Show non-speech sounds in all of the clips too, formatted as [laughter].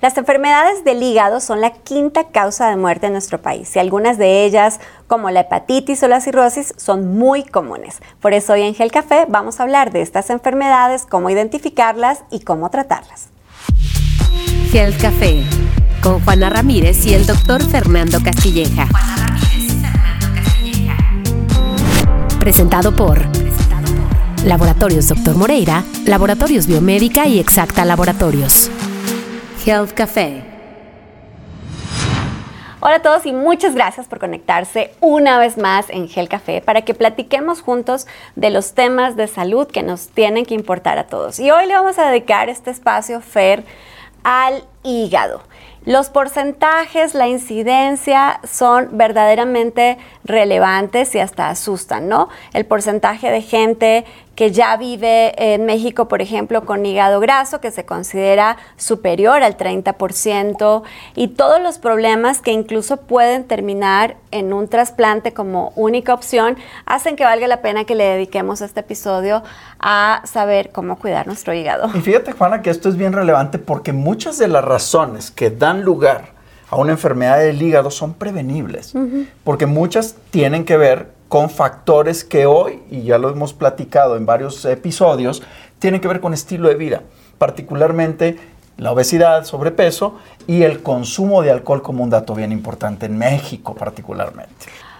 Las enfermedades del hígado son la quinta causa de muerte en nuestro país y algunas de ellas, como la hepatitis o la cirrosis, son muy comunes. Por eso hoy en Gel Café vamos a hablar de estas enfermedades, cómo identificarlas y cómo tratarlas. Gel Café con Juana Ramírez y el doctor Fernando Castilleja. Presentado por Laboratorios Doctor Moreira, Laboratorios Biomédica y Exacta Laboratorios. Health Café. Hola a todos y muchas gracias por conectarse una vez más en Gel Café para que platiquemos juntos de los temas de salud que nos tienen que importar a todos. Y hoy le vamos a dedicar este espacio FER al hígado. Los porcentajes, la incidencia son verdaderamente relevantes y hasta asustan, ¿no? El porcentaje de gente que ya vive en México, por ejemplo, con hígado graso, que se considera superior al 30%, y todos los problemas que incluso pueden terminar en un trasplante como única opción, hacen que valga la pena que le dediquemos este episodio a saber cómo cuidar nuestro hígado. Y fíjate, Juana, que esto es bien relevante porque muchas de las razones que dan lugar a una enfermedad del hígado son prevenibles, porque muchas tienen que ver con factores que hoy, y ya lo hemos platicado en varios episodios, tienen que ver con estilo de vida, particularmente la obesidad, sobrepeso y el consumo de alcohol como un dato bien importante en México particularmente.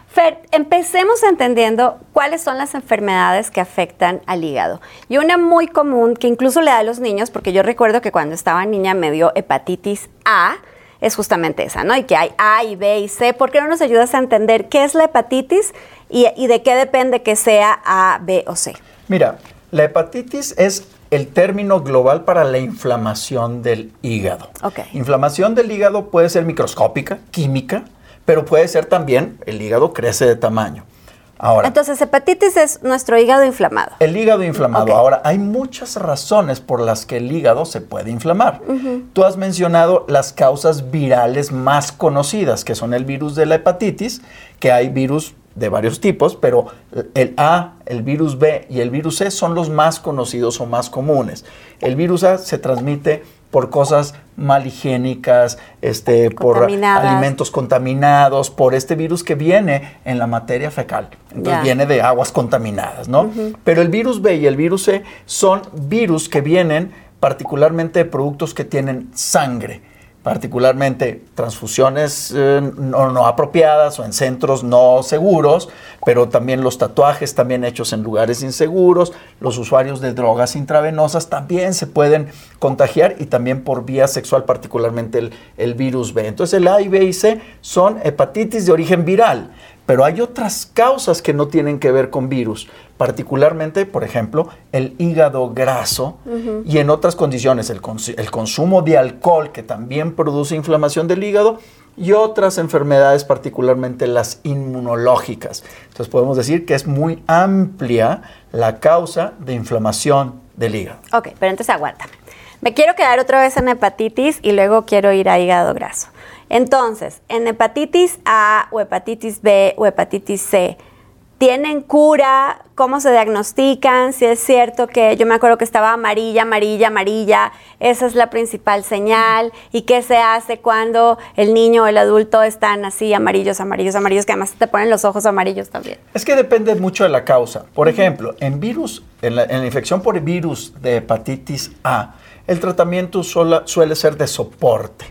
Fer, empecemos entendiendo cuáles son las enfermedades que afectan al hígado. Y una muy común que incluso le da a los niños, porque yo recuerdo que cuando estaba niña me dio hepatitis A, es justamente esa, ¿no? Y que hay A y B y C. ¿Por qué no nos ayudas a entender qué es la hepatitis y, de qué depende que sea A, B o C? Mira, la hepatitis es el término global para la inflamación del hígado. Okay. Inflamación del hígado puede ser microscópica, química, pero puede ser también el hígado crece de tamaño. Ahora, Entonces, hepatitis es nuestro hígado inflamado. El hígado inflamado. Ahora, hay muchas razones por las que el hígado se puede inflamar. Tú has mencionado las causas virales más conocidas, que son el virus de la hepatitis, que hay virus de varios tipos, pero el A, el virus B y el virus C son los más conocidos o más comunes. El virus A se transmite por cosas malhigiénicas, este, por alimentos contaminados, por este virus que viene en la materia fecal. Entonces viene de aguas contaminadas, ¿no? Pero el virus B y el virus C son virus que vienen particularmente de productos que tienen sangre particularmente transfusiones eh, no, apropiadas o en centros no seguros, pero también los tatuajes también hechos en lugares inseguros, los usuarios de drogas intravenosas también se pueden contagiar y también por vía sexual, particularmente el, el virus B. Entonces el A y B y C son hepatitis de origen viral. Pero hay otras causas que no tienen que ver con virus, particularmente, por ejemplo, el hígado graso y en otras condiciones el, el, consumo de alcohol que también produce inflamación del hígado y otras enfermedades, particularmente las inmunológicas. Entonces podemos decir que es muy amplia la causa de inflamación del hígado. Ok, pero entonces aguántame. Me quiero quedar otra vez en hepatitis y luego quiero ir a hígado graso. Entonces, en hepatitis A o hepatitis B o hepatitis C, ¿tienen cura? ¿Cómo se diagnostican? Si es cierto que yo me acuerdo que estaba amarilla, amarilla, amarilla, esa es la principal señal. ¿Y qué se hace cuando el niño o el adulto están así amarillos, amarillos, amarillos, que además te ponen los ojos amarillos también? Es que depende mucho de la causa. Por ejemplo, en virus, en la, en la infección por virus de hepatitis A, el tratamiento suele ser de soporte.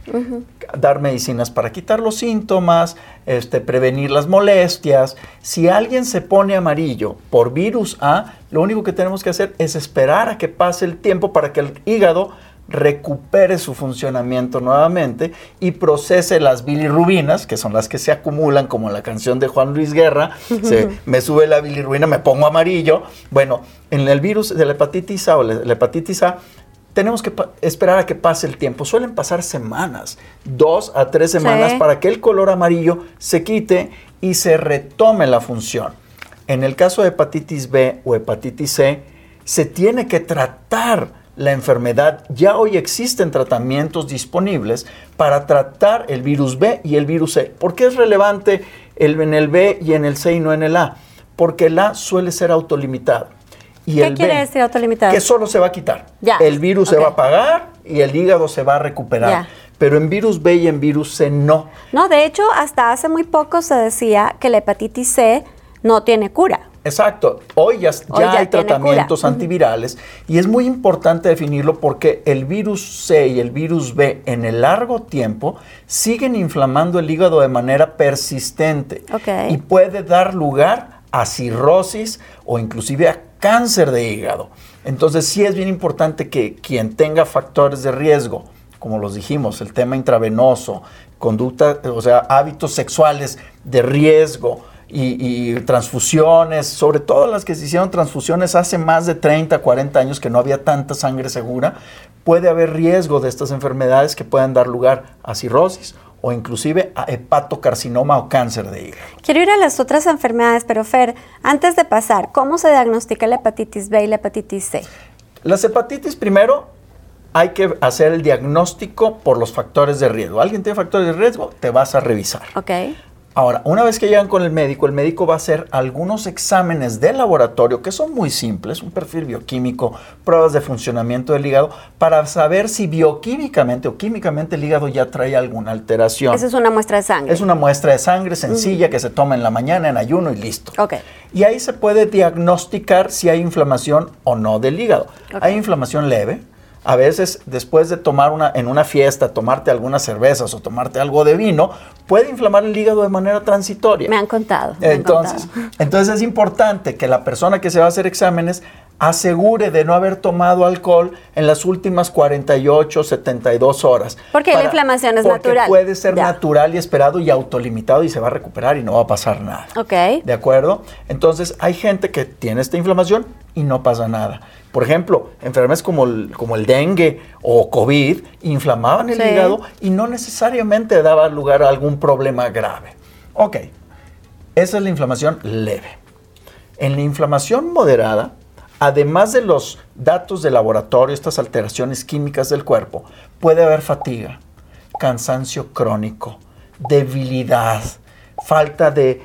Dar medicinas para quitar los síntomas, este, prevenir las molestias. Si alguien se pone amarillo por virus A, lo único que tenemos que hacer es esperar a que pase el tiempo para que el hígado recupere su funcionamiento nuevamente y procese las bilirrubinas, que son las que se acumulan, como la canción de Juan Luis Guerra, se, me sube la bilirrubina, me pongo amarillo. Bueno, en el virus de la hepatitis A o la hepatitis A, tenemos que esperar a que pase el tiempo. Suelen pasar semanas, dos a tres semanas, para que el color amarillo se quite y se retome la función. En el caso de hepatitis B o hepatitis C, se tiene que tratar la enfermedad. Ya hoy existen tratamientos disponibles para tratar el virus B y el virus C. ¿Por qué es relevante el, en el B y en el C y no en el A? Porque el A suele ser autolimitado. Y ¿Qué quiere decir autolimitado? Que solo se va a quitar. El virus se va a apagar y el hígado se va a recuperar. Pero en virus B y en virus C no. No, de hecho, hasta hace muy poco se decía que la hepatitis C no tiene cura. Exacto. Hoy ya, hay tratamientos antivirales y es muy importante definirlo porque el virus C y el virus B en el largo tiempo siguen inflamando el hígado de manera persistente y puede dar lugar a cirrosis o inclusive a cáncer de hígado. Entonces sí es bien importante que quien tenga factores de riesgo, como los dijimos, el tema intravenoso, conducta, o sea, hábitos sexuales de riesgo, y, transfusiones, sobre todo las que se hicieron transfusiones hace más de 30, 40 años que no había tanta sangre segura, puede haber riesgo de estas enfermedades que puedan dar lugar a cirrosis o inclusive a hepatocarcinoma o cáncer de hígado. Quiero ir a las otras enfermedades, pero Fer, antes de pasar, ¿cómo se diagnostica la hepatitis B y la hepatitis C? Las hepatitis primero hay que hacer el diagnóstico por los factores de riesgo. ¿Alguien tiene factores de riesgo? Te vas a revisar. Ok. Ahora, una vez que llegan con el médico, el médico va a hacer algunos exámenes de laboratorio que son muy simples, un perfil bioquímico, pruebas de funcionamiento del hígado, para saber si bioquímicamente o químicamente el hígado ya trae alguna alteración. Esa es una muestra de sangre. Es una muestra de sangre sencilla que se toma en la mañana en ayuno y listo. Okay. Y ahí se puede diagnosticar si hay inflamación o no del hígado. Hay inflamación leve, a veces después de tomar una, en una fiesta, tomarte algunas cervezas o tomarte algo de vino, puede inflamar el hígado de manera transitoria. Me han contado. entonces, [laughs] entonces es importante que la persona que se va a hacer exámenes asegure de no haber tomado alcohol en las últimas 48, 72 horas. Porque la inflamación es porque natural. Puede ser natural y esperado y autolimitado y se va a recuperar y no va a pasar nada. Ok. ¿De acuerdo? Entonces hay gente que tiene esta inflamación y no pasa nada. Por ejemplo, enfermedades como el, como el dengue o COVID inflamaban el hígado y no necesariamente daba lugar a algún problema grave. Ok, esa es la inflamación leve. En la inflamación moderada, además de los datos de laboratorio, estas alteraciones químicas del cuerpo, puede haber fatiga, cansancio crónico, debilidad, falta de,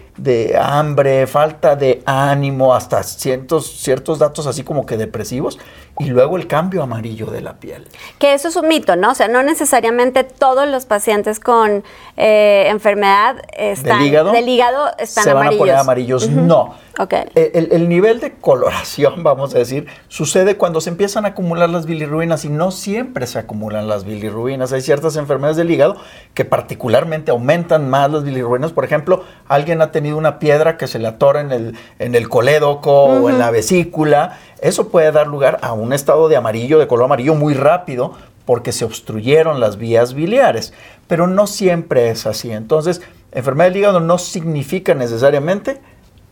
hambre, falta de ánimo, hasta ciertos, ciertos datos así como que depresivos, y luego el cambio amarillo de la piel. Que eso es un mito, ¿no? O sea, no necesariamente todos los pacientes con eh, enfermedad están, ¿Del hígado? del hígado están se van a poner amarillos. No. Okay. El, el, nivel de coloración, [laughs] vamos a decir, sucede cuando se empiezan a acumular las bilirrubinas y no siempre se acumulan las bilirrubinas. Hay ciertas enfermedades del hígado que particularmente aumentan más las bilirrubinas. Por ejemplo, alguien ha tenido una piedra que se le atora en el, en el colédoco o en la vesícula. Eso puede dar lugar a un estado de amarillo, de color amarillo muy rápido, porque se obstruyeron las vías biliares. Pero no siempre es así. Entonces, enfermedad del hígado no significa necesariamente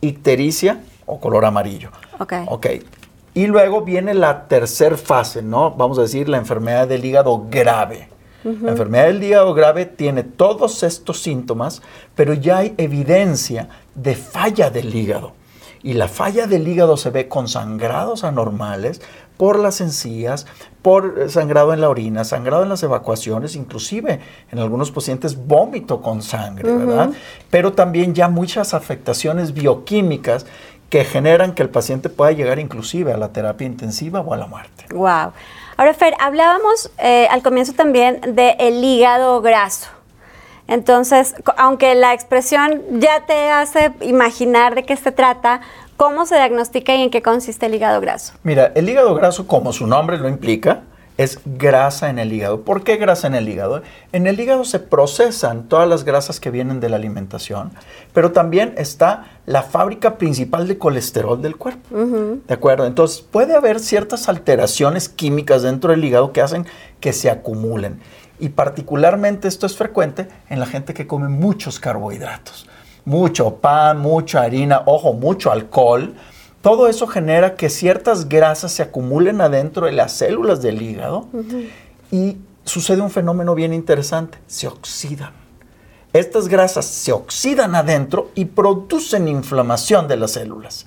ictericia o color amarillo. Ok. Ok. Y luego viene la tercera fase, ¿no? Vamos a decir la enfermedad del hígado grave. La enfermedad del hígado grave tiene todos estos síntomas, pero ya hay evidencia de falla del hígado. Y la falla del hígado se ve con sangrados anormales por las encías, por sangrado en la orina, sangrado en las evacuaciones, inclusive en algunos pacientes vómito con sangre, ¿verdad? Pero también ya muchas afectaciones bioquímicas que generan que el paciente pueda llegar inclusive a la terapia intensiva o a la muerte. Wow. Ahora, Fer, hablábamos eh, al comienzo también del hígado graso. Entonces, aunque la expresión ya te hace imaginar de qué se trata, ¿cómo se diagnostica y en qué consiste el hígado graso? Mira, el hígado graso, como su nombre lo implica, es grasa en el hígado. ¿Por qué grasa en el hígado? En el hígado se procesan todas las grasas que vienen de la alimentación, pero también está la fábrica principal de colesterol del cuerpo. ¿De acuerdo? Entonces puede haber ciertas alteraciones químicas dentro del hígado que hacen que se acumulen. Y particularmente esto es frecuente en la gente que come muchos carbohidratos. Mucho pan, mucha harina, ojo, mucho alcohol Todo eso genera que ciertas grasas se acumulen adentro de las células del hígado y sucede un fenómeno bien interesante, se oxidan. Estas grasas se oxidan adentro y producen inflamación de las células.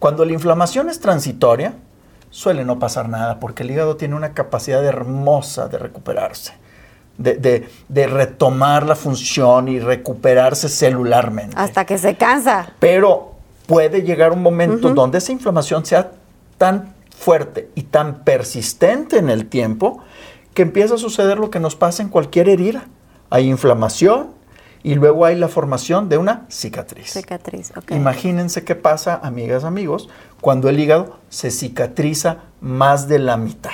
Cuando la inflamación es transitoria, suele no pasar nada porque el hígado tiene una capacidad hermosa de recuperarse, de, retomar la función y recuperarse celularmente. Hasta que se cansa. Pero puede llegar un momento donde esa inflamación sea tan fuerte y tan persistente en el tiempo que empieza a suceder lo que nos pasa en cualquier herida. Hay inflamación, y luego hay la formación de una cicatriz. Cicatriz, ok. Imagínense qué pasa, amigas, amigos, cuando el hígado se cicatriza más de la mitad.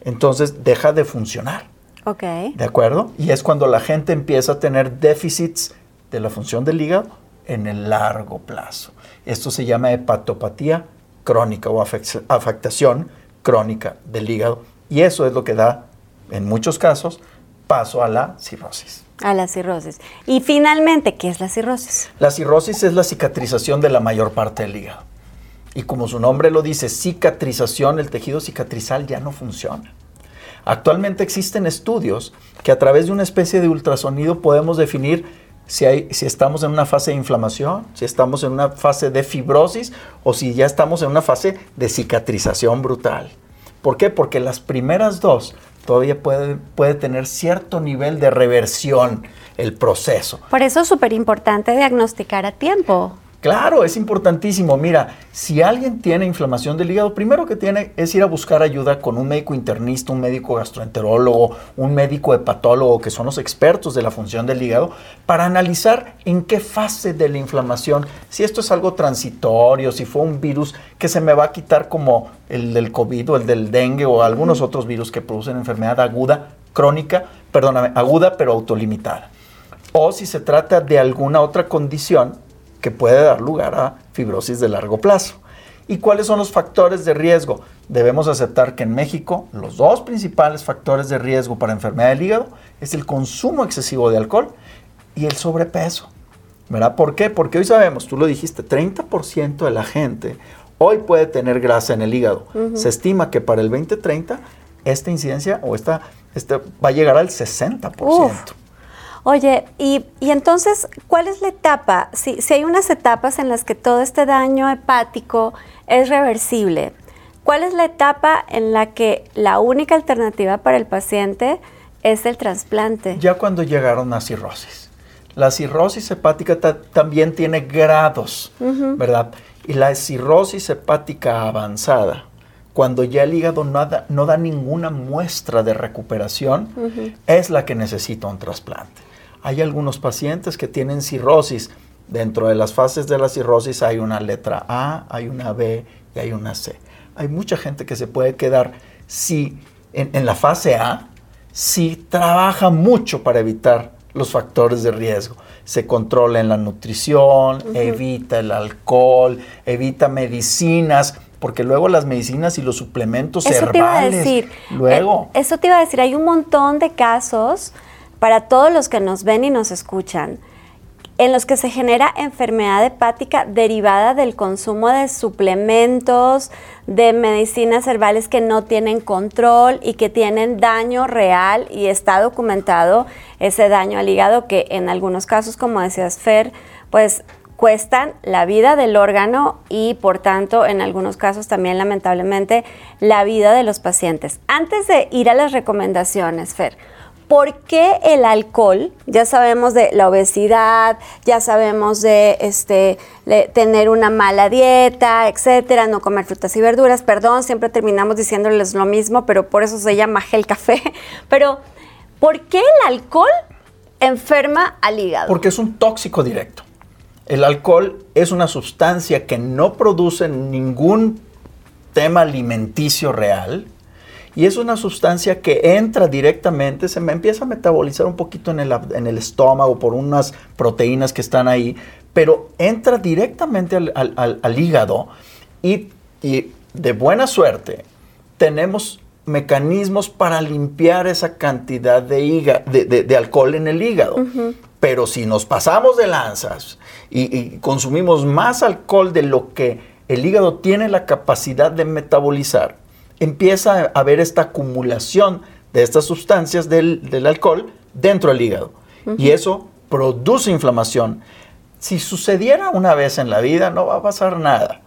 Entonces deja de funcionar. Ok. ¿De acuerdo? Y es cuando la gente empieza a tener déficits de la función del hígado en el largo plazo. Esto se llama hepatopatía crónica o afectación crónica del hígado. Y eso es lo que da, en muchos casos, paso a la cirrosis. A la cirrosis. Y finalmente, ¿qué es la cirrosis? La cirrosis es la cicatrización de la mayor parte del hígado. Y como su nombre lo dice, cicatrización, el tejido cicatrizal ya no funciona. Actualmente existen estudios que a través de una especie de ultrasonido podemos definir si, hay, si estamos en una fase de inflamación, si estamos en una fase de fibrosis o si ya estamos en una fase de cicatrización brutal. ¿Por qué? Porque las primeras dos todavía puede, puede tener cierto nivel de reversión el proceso. Por eso es súper importante diagnosticar a tiempo. Claro, es importantísimo. Mira, si alguien tiene inflamación del hígado, primero que tiene es ir a buscar ayuda con un médico internista, un médico gastroenterólogo, un médico hepatólogo, que son los expertos de la función del hígado, para analizar en qué fase de la inflamación, si esto es algo transitorio, si fue un virus que se me va a quitar como el del COVID o el del dengue o algunos otros virus que producen enfermedad aguda, crónica, perdóname, aguda pero autolimitada. O si se trata de alguna otra condición que puede dar lugar a fibrosis de largo plazo. ¿Y cuáles son los factores de riesgo? Debemos aceptar que en México los dos principales factores de riesgo para enfermedad del hígado es el consumo excesivo de alcohol y el sobrepeso. ¿Verdad? ¿Por qué? Porque hoy sabemos, tú lo dijiste, 30% de la gente hoy puede tener grasa en el hígado. Se estima que para el 2030 esta incidencia o esta, esta va a llegar al 60%. Oye, y, entonces, ¿cuál es la etapa? Si, si hay unas etapas en las que todo este daño hepático es reversible, ¿cuál es la etapa en la que la única alternativa para el paciente es el trasplante? Ya cuando llegaron a cirrosis. La cirrosis hepática también tiene grados, ¿verdad? Y la cirrosis hepática avanzada, cuando ya el hígado no da, no da ninguna muestra de recuperación, es la que necesita un trasplante. Hay algunos pacientes que tienen cirrosis. Dentro de las fases de la cirrosis hay una letra A, hay una B y hay una C. Hay mucha gente que se puede quedar si en, la fase A, si trabaja mucho para evitar los factores de riesgo. Se controla en la nutrición, evita el alcohol, evita medicinas, porque luego las medicinas y los suplementos eso Te iba a decir. Luego. Eh, eso te iba a decir, hay un montón de casos para todos los que nos ven y nos escuchan, en los que se genera enfermedad hepática derivada del consumo de suplementos, de medicinas herbales que no tienen control y que tienen daño real y está documentado ese daño al hígado que en algunos casos, como decías Fer, pues cuestan la vida del órgano y por tanto en algunos casos también lamentablemente la vida de los pacientes. Antes de ir a las recomendaciones, Fer, ¿Por qué el alcohol? Ya sabemos de la obesidad, ya sabemos de este, tener una mala dieta, etcétera, no comer frutas y verduras. Perdón, siempre terminamos diciéndoles lo mismo, pero por eso se llama gel café. [laughs] Pero, ¿por qué el alcohol enferma al hígado? Porque es un tóxico directo. El alcohol es una sustancia que no produce ningún tema alimenticio real, y es una sustancia que entra directamente, se me empieza a metabolizar un poquito en el, en el estómago por unas proteínas que están ahí, pero entra directamente al, hígado y, de buena suerte tenemos mecanismos para limpiar esa cantidad de, de, alcohol en el hígado. Pero si nos pasamos de lanzas y, y, consumimos más alcohol de lo que el hígado tiene la capacidad de metabolizar, empieza a haber esta acumulación de estas sustancias del, alcohol dentro del hígado. Y eso produce inflamación. Si sucediera una vez en la vida, no va a pasar nada.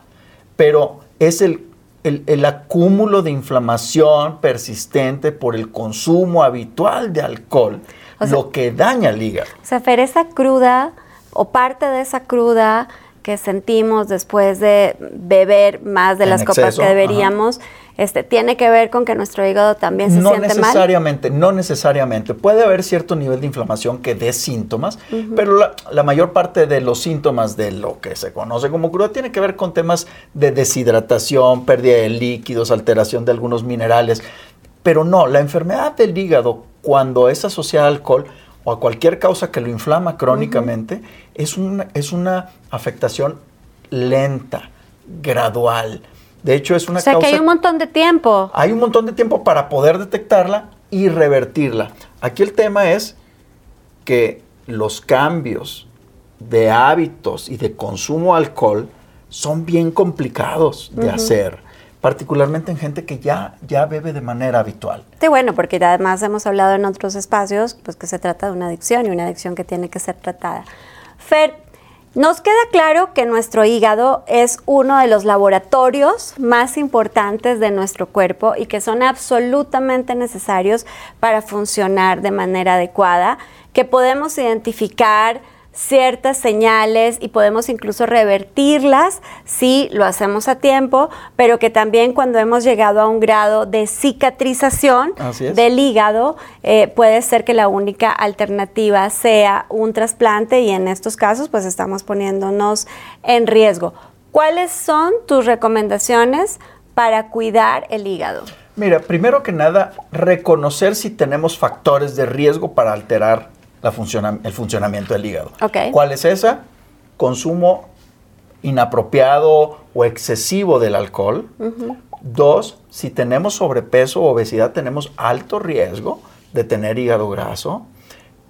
Pero es el, el, acúmulo de inflamación persistente por el consumo habitual de alcohol lo que daña el hígado. O sea, Fer, esa cruda o parte de esa cruda que sentimos después de beber más de las copas que deberíamos, este, tiene que ver con que nuestro hígado también se siente mal. No necesariamente, no necesariamente. Puede haber cierto nivel de inflamación que dé síntomas, pero la, mayor parte de los síntomas de lo que se conoce como cruda tiene que ver con temas de deshidratación, pérdida de líquidos, alteración de algunos minerales. Pero no, la enfermedad del hígado, cuando es asociada al alcohol, o a cualquier causa que lo inflama crónicamente, es, una, es una afectación lenta, gradual. De hecho, es una o sea, que hay un montón de tiempo. Hay un montón de tiempo para poder detectarla y revertirla. Aquí el tema es que los cambios de hábitos y de consumo de alcohol son bien complicados de hacer particularmente en gente que ya, ya bebe de manera habitual. Sí, bueno, porque además hemos hablado en otros espacios pues que se trata de una adicción y una adicción que tiene que ser tratada. Fer, nos queda claro que nuestro hígado es uno de los laboratorios más importantes de nuestro cuerpo y que son absolutamente necesarios para funcionar de manera adecuada, que podemos identificar ciertas señales y podemos incluso revertirlas si lo hacemos a tiempo, pero que también cuando hemos llegado a un grado de cicatrización del hígado, eh, puede ser que la única alternativa sea un trasplante y en estos casos pues estamos poniéndonos en riesgo. ¿Cuáles son tus recomendaciones para cuidar el hígado? Mira, primero que nada, reconocer si tenemos factores de riesgo para alterar el funcionamiento del hígado. ¿Cuál es esa? Consumo inapropiado o excesivo del alcohol. Dos, si tenemos sobrepeso o obesidad, tenemos alto riesgo de tener hígado graso.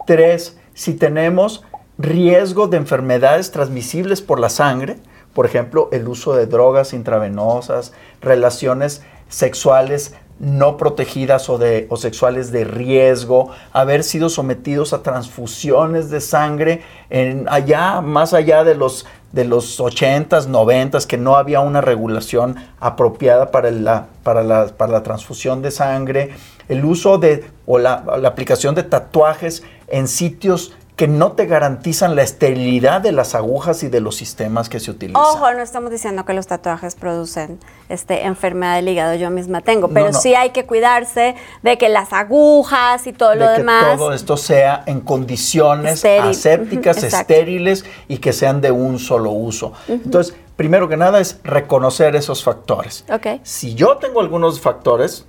Tres, si tenemos riesgo de enfermedades transmisibles por la sangre, por ejemplo, el uso de drogas intravenosas, relaciones sexuales no protegidas o, de, o sexuales de riesgo, haber sido sometidos a transfusiones de sangre en allá, más allá de los, de los 80s, 90s, que no había una regulación apropiada para la, para la, para la transfusión de sangre, el uso de o la, la aplicación de tatuajes en sitios que no te garantizan la esterilidad de las agujas y de los sistemas que se utilizan. Ojo, no estamos diciendo que los tatuajes producen este, enfermedad del hígado, yo misma tengo, pero sí hay que cuidarse de que las agujas y todo lo que demás... todo esto sea en condiciones asépticas, estériles y que sean de un solo uso. Entonces, primero que nada es reconocer esos factores. Okay. Si yo tengo algunos factores,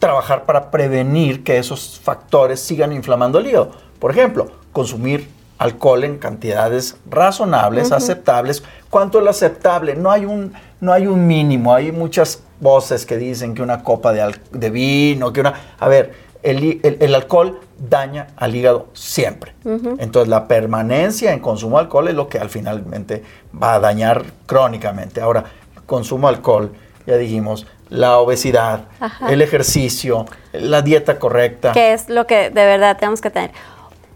trabajar para prevenir que esos factores sigan inflamando el hígado. Por ejemplo, consumir alcohol en cantidades razonables, aceptables. ¿Cuánto es lo aceptable? No hay, un, no hay un mínimo. Hay muchas voces que dicen que una copa de, de vino, que una... A ver, el, alcohol daña al hígado siempre. Entonces la permanencia en consumo de alcohol es lo que al finalmente va a dañar crónicamente. Ahora, consumo de alcohol, ya dijimos, la obesidad, el ejercicio, la dieta correcta. ¿Qué es lo que de verdad tenemos que tener?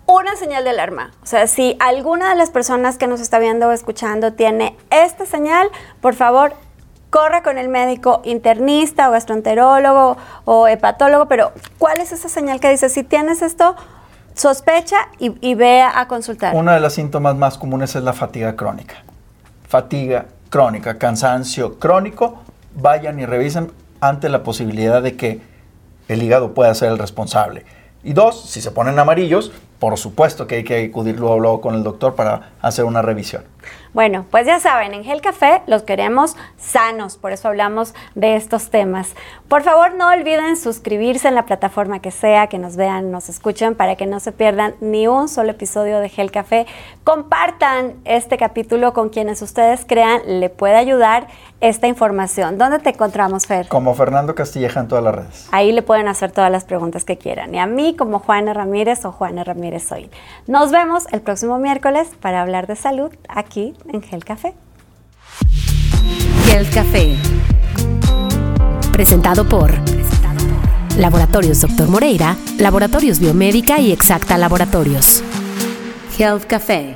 Una señal de alarma. O sea, si alguna de las personas que nos está viendo o escuchando tiene esta señal, por favor, corra con el médico internista o gastroenterólogo o hepatólogo, pero ¿cuál es esa señal que dice, si tienes esto, sospecha y, y ve a consultar? Una de las síntomas más comunes es la fatiga crónica. Fatiga crónica, cansancio crónico, vayan y revisen ante la posibilidad de que el hígado pueda ser el responsable. Y dos, si se ponen amarillos, por supuesto que hay que acudir luego, luego con el doctor para hacer una revisión. Bueno, pues ya saben, en Gel Café los queremos sanos, por eso hablamos de estos temas. Por favor, no olviden suscribirse en la plataforma que sea, que nos vean, nos escuchen, para que no se pierdan ni un solo episodio de Gel Café. Compartan este capítulo con quienes ustedes crean le puede ayudar esta información. ¿Dónde te encontramos, Fer? Como Fernando Castilleja en todas las redes. Ahí le pueden hacer todas las preguntas que quieran. Y a mí como Juana Ramírez o Juana Ramírez Hoy. Nos vemos el próximo miércoles para hablar de salud aquí en Gel Café. Health Café. Presentado por Laboratorios Dr. Moreira, Laboratorios Biomédica y Exacta Laboratorios. Health Café.